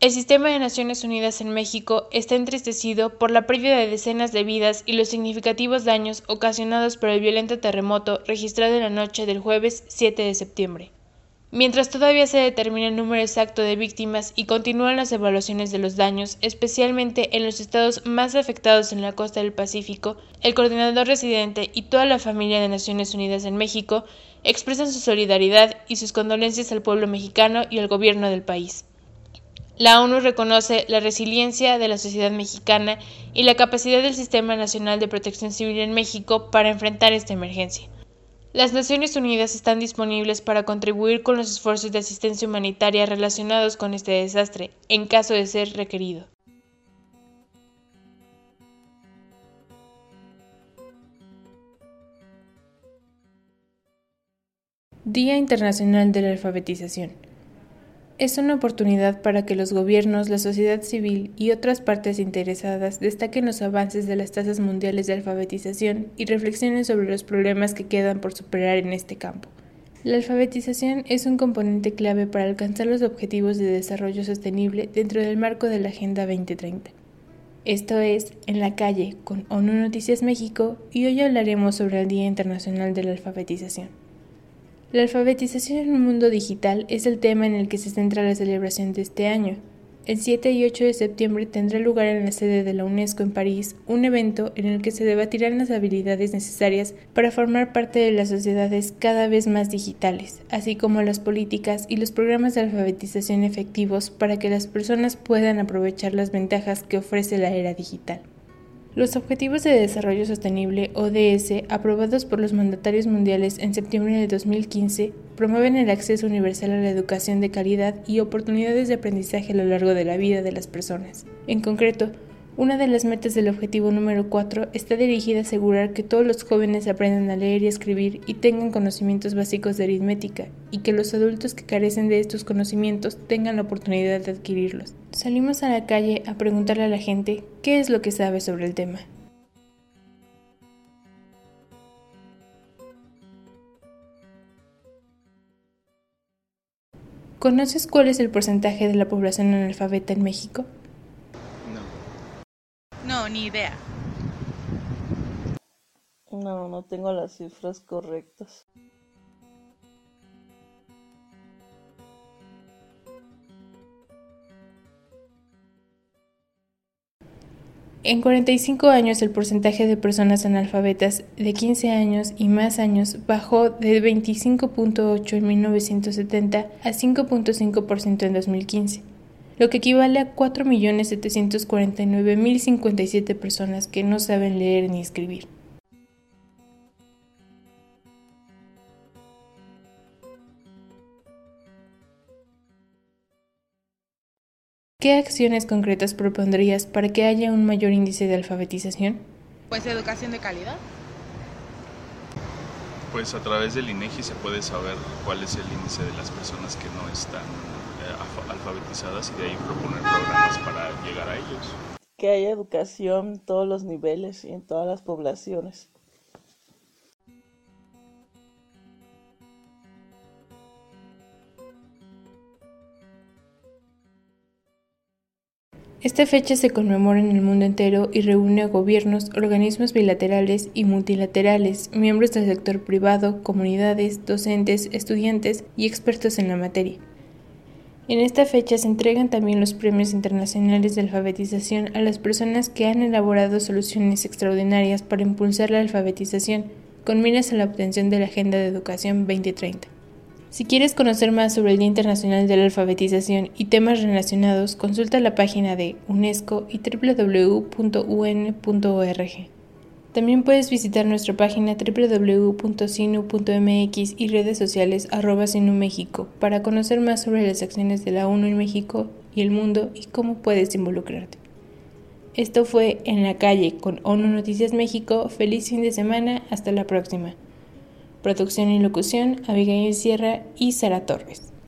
El sistema de Naciones Unidas en México está entristecido por la pérdida de decenas de vidas y los significativos daños ocasionados por el violento terremoto registrado en la noche del jueves 7 de septiembre. Mientras todavía se determina el número exacto de víctimas y continúan las evaluaciones de los daños, especialmente en los estados más afectados en la costa del Pacífico, el coordinador residente y toda la familia de Naciones Unidas en México expresan su solidaridad y sus condolencias al pueblo mexicano y al gobierno del país. La ONU reconoce la resiliencia de la sociedad mexicana y la capacidad del Sistema Nacional de Protección Civil en México para enfrentar esta emergencia. Las Naciones Unidas están disponibles para contribuir con los esfuerzos de asistencia humanitaria relacionados con este desastre, en caso de ser requerido. Día Internacional de la Alfabetización es una oportunidad para que los gobiernos, la sociedad civil y otras partes interesadas destaquen los avances de las tasas mundiales de alfabetización y reflexionen sobre los problemas que quedan por superar en este campo. La alfabetización es un componente clave para alcanzar los objetivos de desarrollo sostenible dentro del marco de la Agenda 2030. Esto es En la calle con ONU Noticias México y hoy hablaremos sobre el Día Internacional de la Alfabetización. La alfabetización en un mundo digital es el tema en el que se centra la celebración de este año. El 7 y 8 de septiembre tendrá lugar en la sede de la UNESCO en París un evento en el que se debatirán las habilidades necesarias para formar parte de las sociedades cada vez más digitales, así como las políticas y los programas de alfabetización efectivos para que las personas puedan aprovechar las ventajas que ofrece la era digital. Los Objetivos de Desarrollo Sostenible, ODS, aprobados por los mandatarios mundiales en septiembre de 2015, promueven el acceso universal a la educación de calidad y oportunidades de aprendizaje a lo largo de la vida de las personas. En concreto, una de las metas del objetivo número 4 está dirigida a asegurar que todos los jóvenes aprendan a leer y escribir y tengan conocimientos básicos de aritmética, y que los adultos que carecen de estos conocimientos tengan la oportunidad de adquirirlos. Salimos a la calle a preguntarle a la gente qué es lo que sabe sobre el tema. ¿Conoces cuál es el porcentaje de la población analfabeta en México? No, ni idea. No, no tengo las cifras correctas. En 45 años el porcentaje de personas analfabetas de 15 años y más años bajó de 25.8 en 1970 a 5.5% en 2015 lo que equivale a 4.749.057 personas que no saben leer ni escribir. ¿Qué acciones concretas propondrías para que haya un mayor índice de alfabetización? Pues educación de calidad. Pues a través del INEGI se puede saber cuál es el índice de las personas que no están alfabetizadas y de ahí proponer programas para llegar a ellos. Que haya educación en todos los niveles y en todas las poblaciones. Esta fecha se conmemora en el mundo entero y reúne a gobiernos, organismos bilaterales y multilaterales, miembros del sector privado, comunidades, docentes, estudiantes y expertos en la materia. En esta fecha se entregan también los premios internacionales de alfabetización a las personas que han elaborado soluciones extraordinarias para impulsar la alfabetización, con miras a la obtención de la Agenda de Educación 2030. Si quieres conocer más sobre el Día Internacional de la Alfabetización y temas relacionados, consulta la página de UNESCO y www.un.org. También puedes visitar nuestra página www.sinu.mx y redes sociales arroba para conocer más sobre las acciones de la ONU en México y el mundo y cómo puedes involucrarte. Esto fue En la calle con ONU Noticias México. Feliz fin de semana. Hasta la próxima. Producción y locución Abigail Sierra y Sara Torres.